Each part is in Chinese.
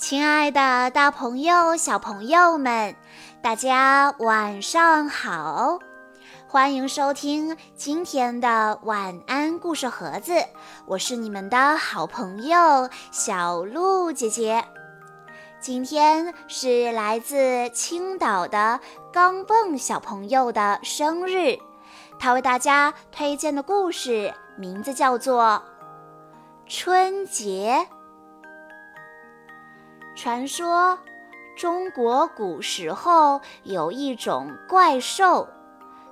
亲爱的，大朋友、小朋友们，大家晚上好！欢迎收听今天的晚安故事盒子，我是你们的好朋友小鹿姐姐。今天是来自青岛的钢蹦小朋友的生日，他为大家推荐的故事名字叫做《春节》。传说，中国古时候有一种怪兽，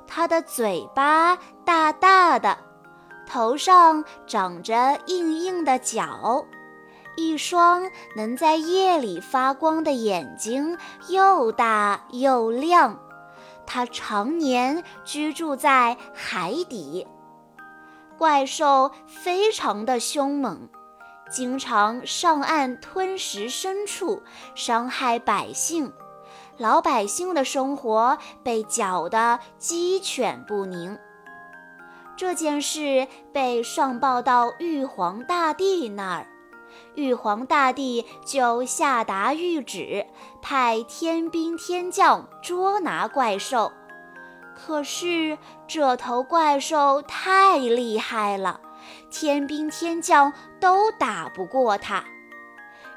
它的嘴巴大大的，头上长着硬硬的角，一双能在夜里发光的眼睛又大又亮。它常年居住在海底。怪兽非常的凶猛。经常上岸吞食牲畜，伤害百姓，老百姓的生活被搅得鸡犬不宁。这件事被上报到玉皇大帝那儿，玉皇大帝就下达谕旨，派天兵天将捉拿怪兽。可是这头怪兽太厉害了。天兵天将都打不过他，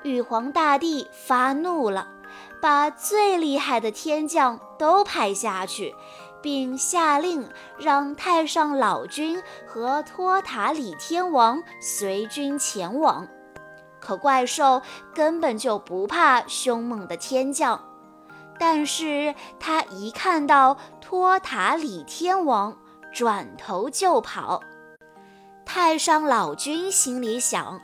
玉皇大帝发怒了，把最厉害的天将都派下去，并下令让太上老君和托塔李天王随军前往。可怪兽根本就不怕凶猛的天将，但是他一看到托塔李天王，转头就跑。太上老君心里想：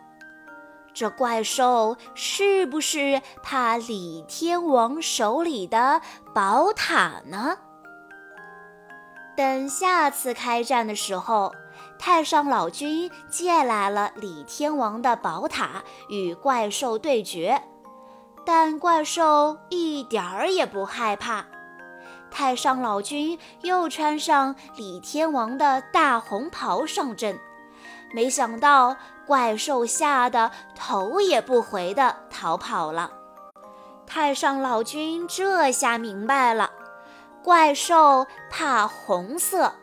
这怪兽是不是怕李天王手里的宝塔呢？等下次开战的时候，太上老君借来了李天王的宝塔与怪兽对决，但怪兽一点儿也不害怕。太上老君又穿上李天王的大红袍上阵。没想到怪兽吓得头也不回地逃跑了。太上老君这下明白了，怪兽怕红色，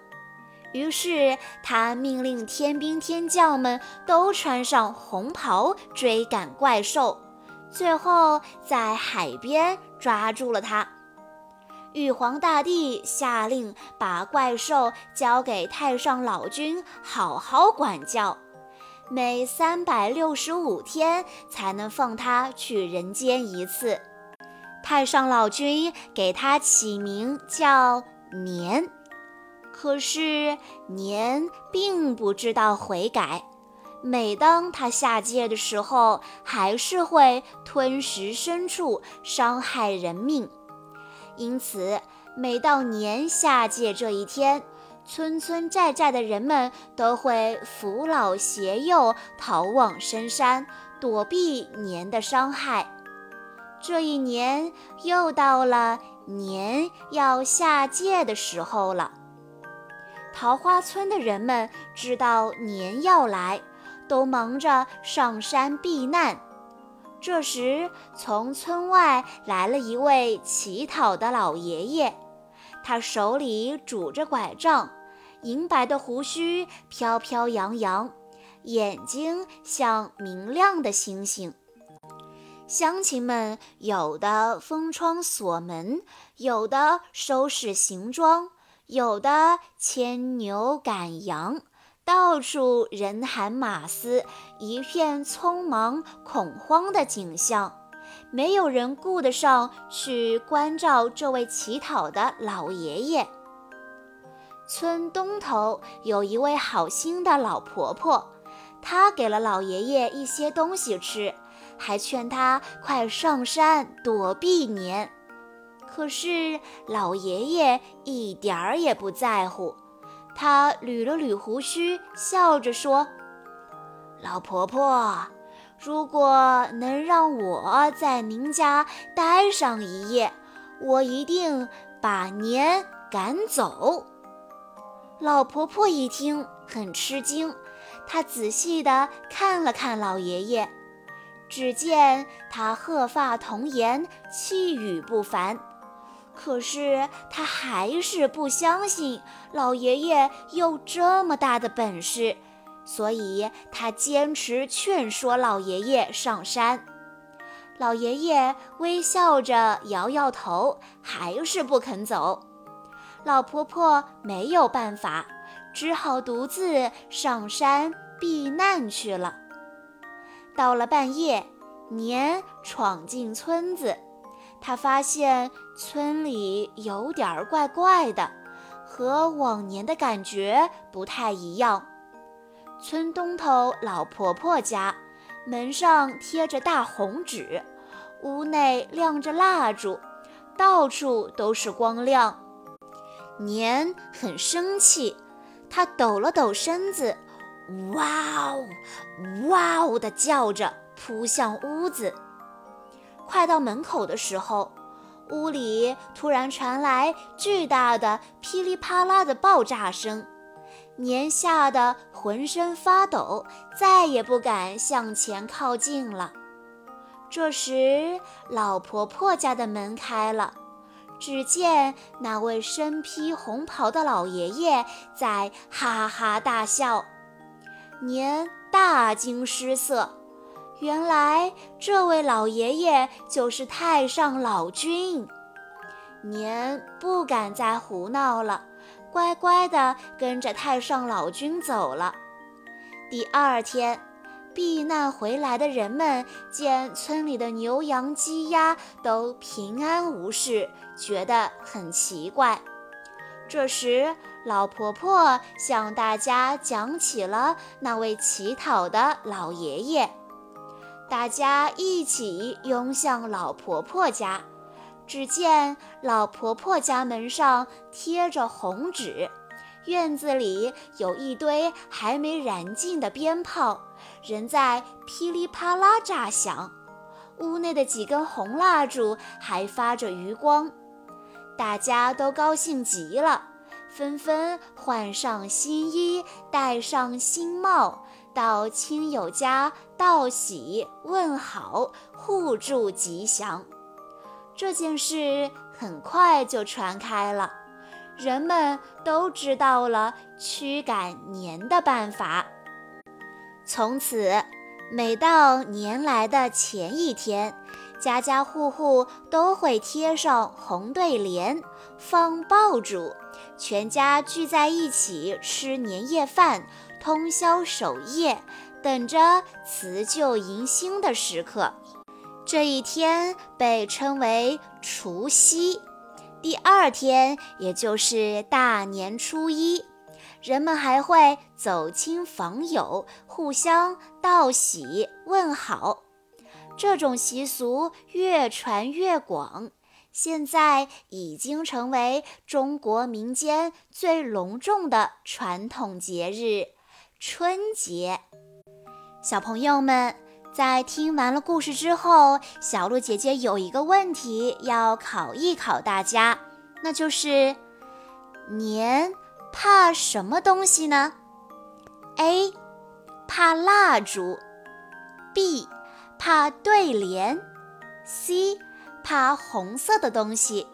于是他命令天兵天将们都穿上红袍追赶怪兽，最后在海边抓住了他。玉皇大帝下令把怪兽交给太上老君好好管教，每三百六十五天才能放它去人间一次。太上老君给它起名叫年，可是年并不知道悔改，每当他下界的时候，还是会吞食牲畜，伤害人命。因此，每到年下界这一天，村村寨寨的人们都会扶老携幼逃往深山，躲避年的伤害。这一年又到了年要下界的时候了。桃花村的人们知道年要来，都忙着上山避难。这时，从村外来了一位乞讨的老爷爷，他手里拄着拐杖，银白的胡须飘飘扬扬，眼睛像明亮的星星。乡亲们有的封窗锁门，有的收拾行装，有的牵牛赶羊。到处人喊马嘶，一片匆忙恐慌的景象，没有人顾得上去关照这位乞讨的老爷爷。村东头有一位好心的老婆婆，她给了老爷爷一些东西吃，还劝他快上山躲避年。可是老爷爷一点儿也不在乎。他捋了捋胡须，笑着说：“老婆婆，如果能让我在您家待上一夜，我一定把年赶走。”老婆婆一听很吃惊，她仔细地看了看老爷爷，只见他鹤发童颜，气宇不凡。可是他还是不相信老爷爷有这么大的本事，所以他坚持劝说老爷爷上山。老爷爷微笑着摇摇头，还是不肯走。老婆婆没有办法，只好独自上山避难去了。到了半夜，年闯进村子，他发现村里有点怪怪的，和往年的感觉不太一样。村东头老婆婆家门上贴着大红纸，屋内亮着蜡烛，到处都是光亮。年很生气，他抖了抖身子。哇哦，哇哦的叫着扑向屋子。快到门口的时候，屋里突然传来巨大的噼里啪啦的爆炸声，年吓得浑身发抖，再也不敢向前靠近了。这时，老婆婆家的门开了，只见那位身披红袍的老爷爷在哈哈大笑。年大惊失色，原来这位老爷爷就是太上老君。年不敢再胡闹了，乖乖地跟着太上老君走了。第二天，避难回来的人们见村里的牛羊鸡鸭都平安无事，觉得很奇怪。这时，老婆婆向大家讲起了那位乞讨的老爷爷。大家一起拥向老婆婆家，只见老婆婆家门上贴着红纸，院子里有一堆还没燃尽的鞭炮，仍在噼里啪啦炸响。屋内的几根红蜡烛还发着余光。大家都高兴极了，纷纷换上新衣，戴上新帽，到亲友家道喜问好，互助吉祥。这件事很快就传开了，人们都知道了驱赶年的办法。从此，每到年来的前一天。家家户户都会贴上红对联，放爆竹，全家聚在一起吃年夜饭，通宵守夜，等着辞旧迎新的时刻。这一天被称为除夕，第二天也就是大年初一，人们还会走亲访友，互相道喜问好。这种习俗越传越广，现在已经成为中国民间最隆重的传统节日——春节。小朋友们，在听完了故事之后，小鹿姐姐有一个问题要考一考大家，那就是年怕什么东西呢？A. 怕蜡烛。B. 怕对联，C，怕红色的东西。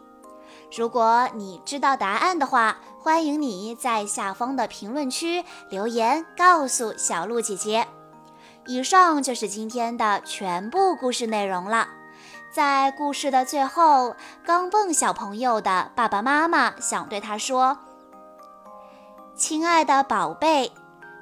如果你知道答案的话，欢迎你在下方的评论区留言告诉小鹿姐姐。以上就是今天的全部故事内容了。在故事的最后，刚蹦小朋友的爸爸妈妈想对他说：“亲爱的宝贝，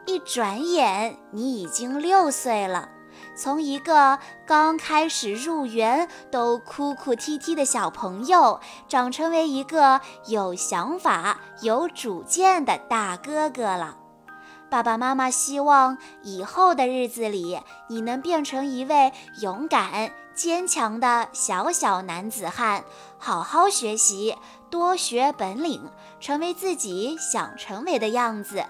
一转眼你已经六岁了。”从一个刚开始入园都哭哭啼啼的小朋友，长成为一个有想法、有主见的大哥哥了。爸爸妈妈希望以后的日子里，你能变成一位勇敢、坚强的小小男子汉，好好学习，多学本领，成为自己想成为的样子。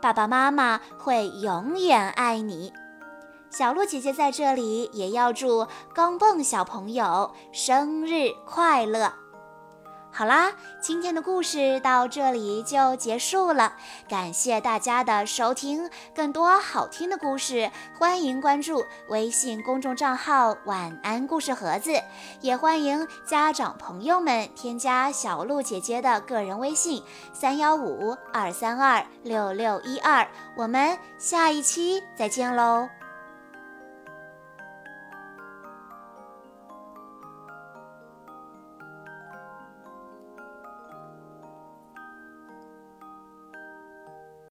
爸爸妈妈会永远爱你。小鹿姐姐在这里也要祝钢蹦小朋友生日快乐！好啦，今天的故事到这里就结束了，感谢大家的收听。更多好听的故事，欢迎关注微信公众账号“晚安故事盒子”，也欢迎家长朋友们添加小鹿姐姐的个人微信：三幺五二三二六六一二。我们下一期再见喽！